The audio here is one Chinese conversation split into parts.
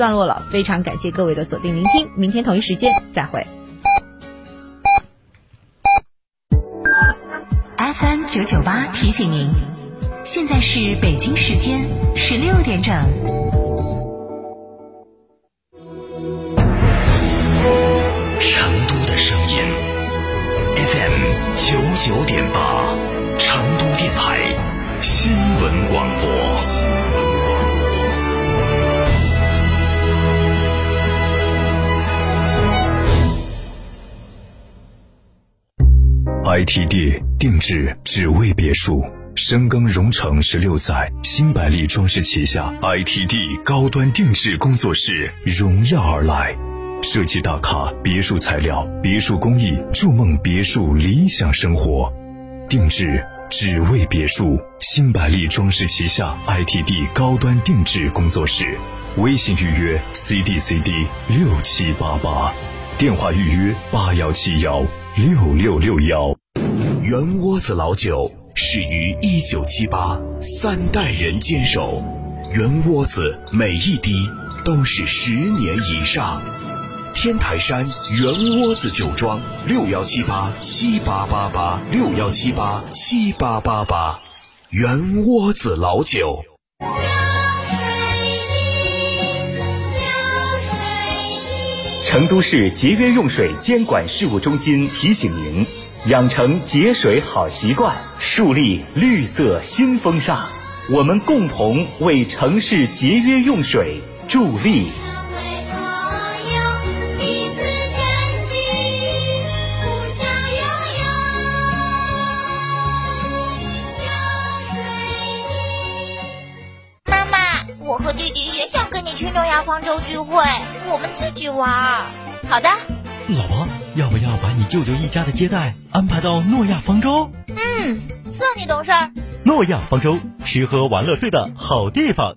段落了，非常感谢各位的锁定聆听，明天同一时间再会。FM 九九八提醒您，现在是北京时间十六点整。成都的声音，FM 九九点八，成都电台新闻广播。ITD 定制只为别墅，深耕荣城十六载，新百利装饰旗下 ITD 高端定制工作室荣耀而来，设计大咖，别墅材料，别墅工艺，筑梦别墅理想生活，定制只为别墅，新百利装饰旗下 ITD 高端定制工作室，微信预约 CDCD 六七八八，电话预约八幺七幺六六六幺。圆窝子老酒始于一九七八，三代人坚守，圆窝子每一滴都是十年以上。天台山圆窝子酒庄六幺七八七八八八六幺七八七八八八，圆窝子老酒。成都市节约用水监管事务中心提醒您：养成节水好习惯，树立绿色新风尚。我们共同为城市节约用水助力。妈妈，我和弟弟也想跟你去诺亚方舟聚会，我们自己玩。好的，老婆，要不要把你舅舅一家的接待安排到诺亚方舟？嗯，算你懂事儿。诺亚方舟，吃喝玩乐睡的好地方。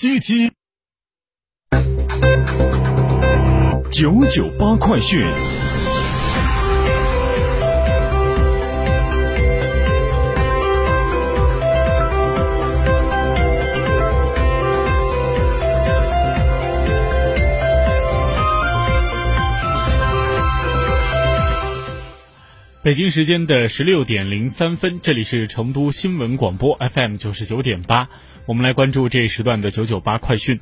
七七。九九八快讯。北京时间的十六点零三分，这里是成都新闻广播 FM 九十九点八，我们来关注这一时段的九九八快讯。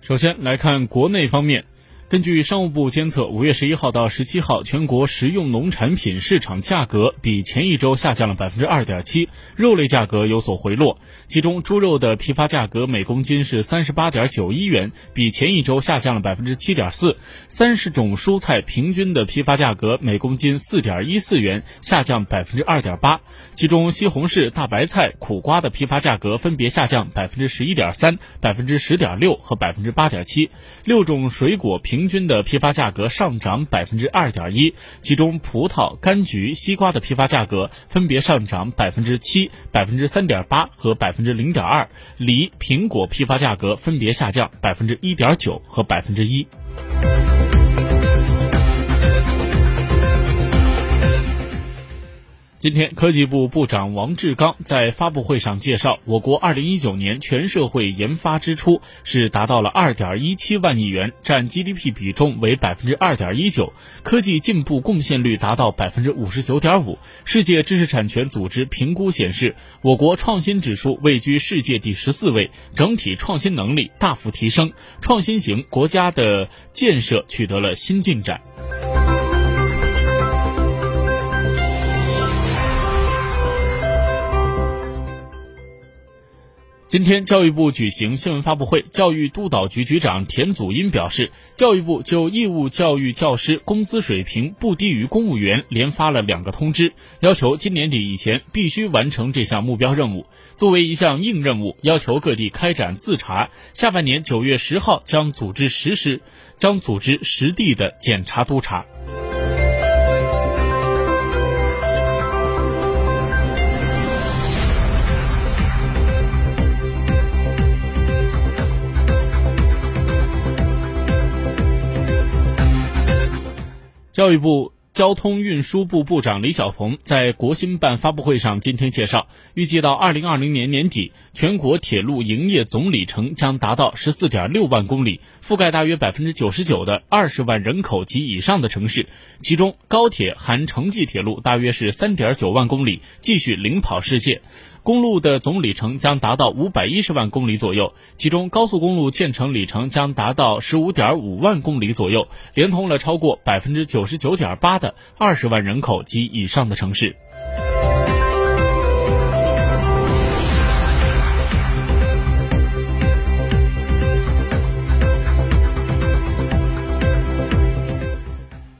首先来看国内方面，根据商务部监测，五月十一号到十七号，全国食用农产品市场价格比前一周下降了百分之二点七，肉类价格有所回落。其中，猪肉的批发价格每公斤是三十八点九一元，比前一周下降了百分之七点四。三十种蔬菜平均的批发价格每公斤四点一四元，下降百分之二点八。其中，西红柿、大白菜、苦瓜的批发价格分别下降百分之十一点三、百分之十点六和百分之八点七。六种水果平平均的批发价格上涨百分之二点一，其中葡萄、柑橘、西瓜的批发价格分别上涨百分之七、百分之三点八和百分之零点二，梨、苹果批发价格分别下降百分之一点九和百分之一。今天，科技部部长王志刚在发布会上介绍，我国2019年全社会研发支出是达到了2.17万亿元，占 GDP 比重为2.19%，科技进步贡献率达到59.5%。世界知识产权组织评估显示，我国创新指数位居世界第十四位，整体创新能力大幅提升，创新型国家的建设取得了新进展。今天，教育部举行新闻发布会，教育督导局局长田祖荫表示，教育部就义务教育教师工资水平不低于公务员连发了两个通知，要求今年底以前必须完成这项目标任务。作为一项硬任务，要求各地开展自查，下半年九月十号将组织实施，将组织实地的检查督查。教育部交通运输部部长李小鹏在国新办发布会上今天介绍，预计到二零二零年年底，全国铁路营业总里程将达到十四点六万公里，覆盖大约百分之九十九的二十万人口及以上的城市。其中，高铁含城际铁路大约是三点九万公里，继续领跑世界。公路的总里程将达到五百一十万公里左右，其中高速公路建成里程将达到十五点五万公里左右，连通了超过百分之九十九点八的二十万人口及以上的城市。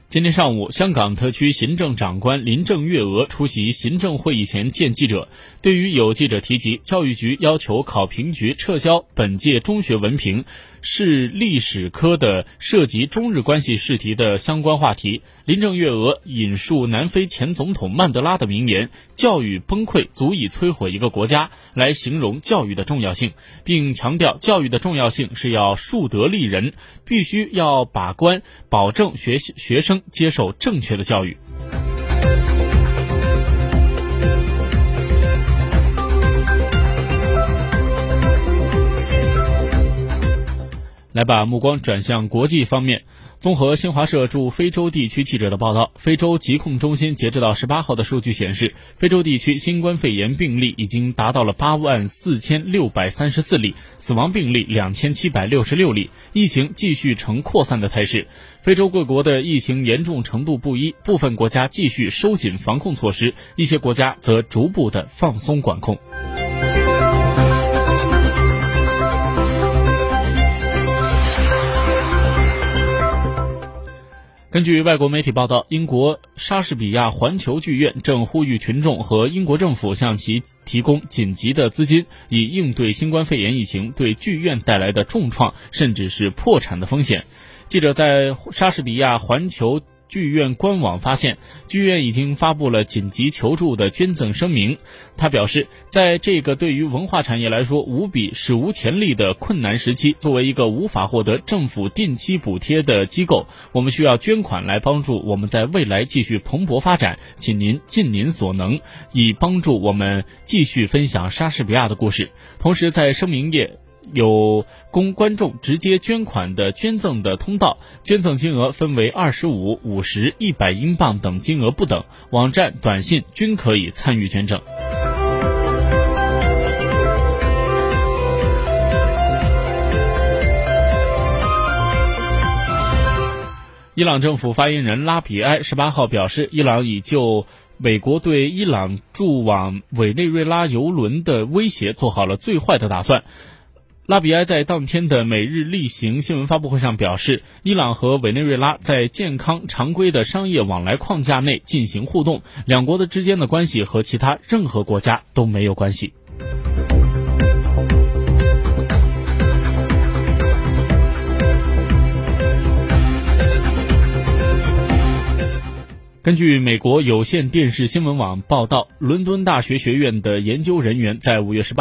今天上午，香港特区行政长官林郑月娥出席行政会议前见记者。对于有记者提及教育局要求考评局撤销本届中学文凭是历史科的涉及中日关系试题的相关话题，林郑月娥引述南非前总统曼德拉的名言：“教育崩溃足以摧毁一个国家”，来形容教育的重要性，并强调教育的重要性是要树德立人，必须要把关，保证学习学生接受正确的教育。来把目光转向国际方面。综合新华社驻非洲地区记者的报道，非洲疾控中心截止到十八号的数据显示，非洲地区新冠肺炎病例已经达到了八万四千六百三十四例，死亡病例两千七百六十六例，疫情继续呈扩散的态势。非洲各国的疫情严重程度不一，部分国家继续收紧防控措施，一些国家则逐步的放松管控。根据外国媒体报道，英国莎士比亚环球剧院正呼吁群众和英国政府向其提供紧急的资金，以应对新冠肺炎疫情对剧院带来的重创，甚至是破产的风险。记者在莎士比亚环球。剧院官网发现，剧院已经发布了紧急求助的捐赠声明。他表示，在这个对于文化产业来说无比史无前例的困难时期，作为一个无法获得政府定期补贴的机构，我们需要捐款来帮助我们在未来继续蓬勃发展。请您尽您所能，以帮助我们继续分享莎士比亚的故事。同时，在声明页。有供观众直接捐款的捐赠的通道，捐赠金额分为二十五、五十、一百英镑等金额不等，网站、短信均可以参与捐赠。伊朗政府发言人拉比埃十八号表示，伊朗已就美国对伊朗驻往委内瑞拉油轮的威胁做好了最坏的打算。拉比埃在当天的每日例行新闻发布会上表示，伊朗和委内瑞拉在健康常规的商业往来框架内进行互动，两国的之间的关系和其他任何国家都没有关系。根据美国有线电视新闻网报道，伦敦大学学院的研究人员在五月十八。